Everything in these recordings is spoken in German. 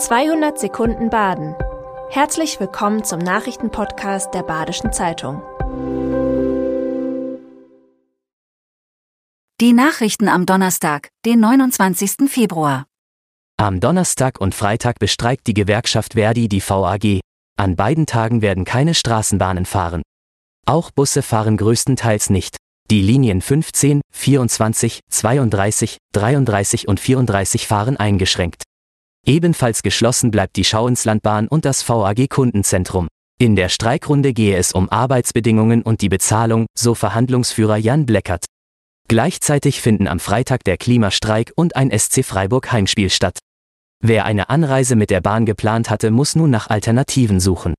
200 Sekunden Baden. Herzlich willkommen zum Nachrichtenpodcast der Badischen Zeitung. Die Nachrichten am Donnerstag, den 29. Februar. Am Donnerstag und Freitag bestreikt die Gewerkschaft Verdi die VAG. An beiden Tagen werden keine Straßenbahnen fahren. Auch Busse fahren größtenteils nicht. Die Linien 15, 24, 32, 33 und 34 fahren eingeschränkt. Ebenfalls geschlossen bleibt die Schauinslandbahn und das VAG Kundenzentrum. In der Streikrunde gehe es um Arbeitsbedingungen und die Bezahlung, so Verhandlungsführer Jan Bleckert. Gleichzeitig finden am Freitag der Klimastreik und ein SC Freiburg Heimspiel statt. Wer eine Anreise mit der Bahn geplant hatte, muss nun nach Alternativen suchen.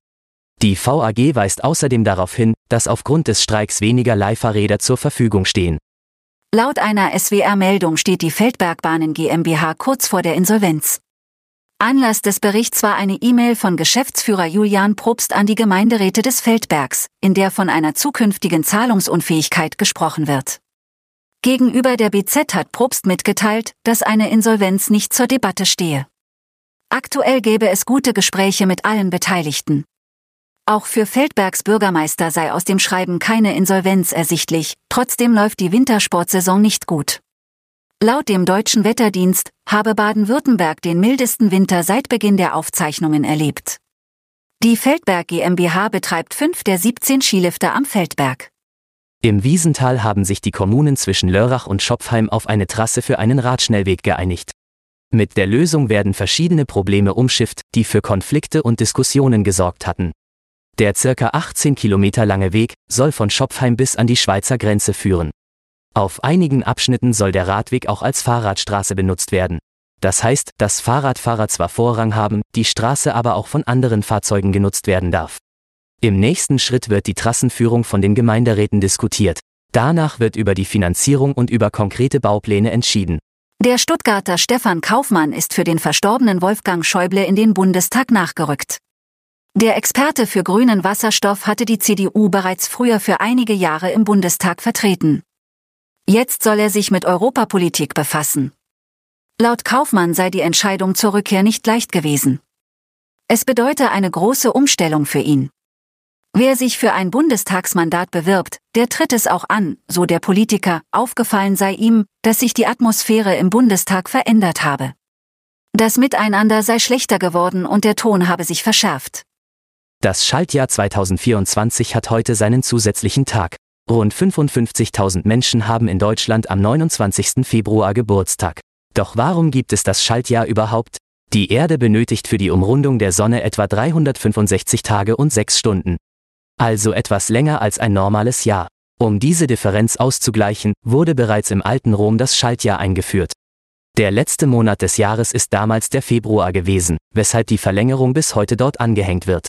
Die VAG weist außerdem darauf hin, dass aufgrund des Streiks weniger Leihfahrräder zur Verfügung stehen. Laut einer SWR-Meldung steht die Feldbergbahnen GmbH kurz vor der Insolvenz. Anlass des Berichts war eine E-Mail von Geschäftsführer Julian Probst an die Gemeinderäte des Feldbergs, in der von einer zukünftigen Zahlungsunfähigkeit gesprochen wird. Gegenüber der BZ hat Probst mitgeteilt, dass eine Insolvenz nicht zur Debatte stehe. Aktuell gäbe es gute Gespräche mit allen Beteiligten. Auch für Feldbergs Bürgermeister sei aus dem Schreiben keine Insolvenz ersichtlich, trotzdem läuft die Wintersportsaison nicht gut. Laut dem deutschen Wetterdienst habe Baden-Württemberg den mildesten Winter seit Beginn der Aufzeichnungen erlebt. Die Feldberg GmbH betreibt fünf der 17 Skilifte am Feldberg. Im Wiesental haben sich die Kommunen zwischen Lörrach und Schopfheim auf eine Trasse für einen Radschnellweg geeinigt. Mit der Lösung werden verschiedene Probleme umschifft, die für Konflikte und Diskussionen gesorgt hatten. Der circa 18 Kilometer lange Weg soll von Schopfheim bis an die Schweizer Grenze führen. Auf einigen Abschnitten soll der Radweg auch als Fahrradstraße benutzt werden. Das heißt, dass Fahrradfahrer zwar Vorrang haben, die Straße aber auch von anderen Fahrzeugen genutzt werden darf. Im nächsten Schritt wird die Trassenführung von den Gemeinderäten diskutiert. Danach wird über die Finanzierung und über konkrete Baupläne entschieden. Der Stuttgarter Stefan Kaufmann ist für den verstorbenen Wolfgang Schäuble in den Bundestag nachgerückt. Der Experte für grünen Wasserstoff hatte die CDU bereits früher für einige Jahre im Bundestag vertreten. Jetzt soll er sich mit Europapolitik befassen. Laut Kaufmann sei die Entscheidung zur Rückkehr nicht leicht gewesen. Es bedeute eine große Umstellung für ihn. Wer sich für ein Bundestagsmandat bewirbt, der tritt es auch an, so der Politiker, aufgefallen sei ihm, dass sich die Atmosphäre im Bundestag verändert habe. Das Miteinander sei schlechter geworden und der Ton habe sich verschärft. Das Schaltjahr 2024 hat heute seinen zusätzlichen Tag. Rund 55.000 Menschen haben in Deutschland am 29. Februar Geburtstag. Doch warum gibt es das Schaltjahr überhaupt? Die Erde benötigt für die Umrundung der Sonne etwa 365 Tage und 6 Stunden. Also etwas länger als ein normales Jahr. Um diese Differenz auszugleichen, wurde bereits im alten Rom das Schaltjahr eingeführt. Der letzte Monat des Jahres ist damals der Februar gewesen, weshalb die Verlängerung bis heute dort angehängt wird.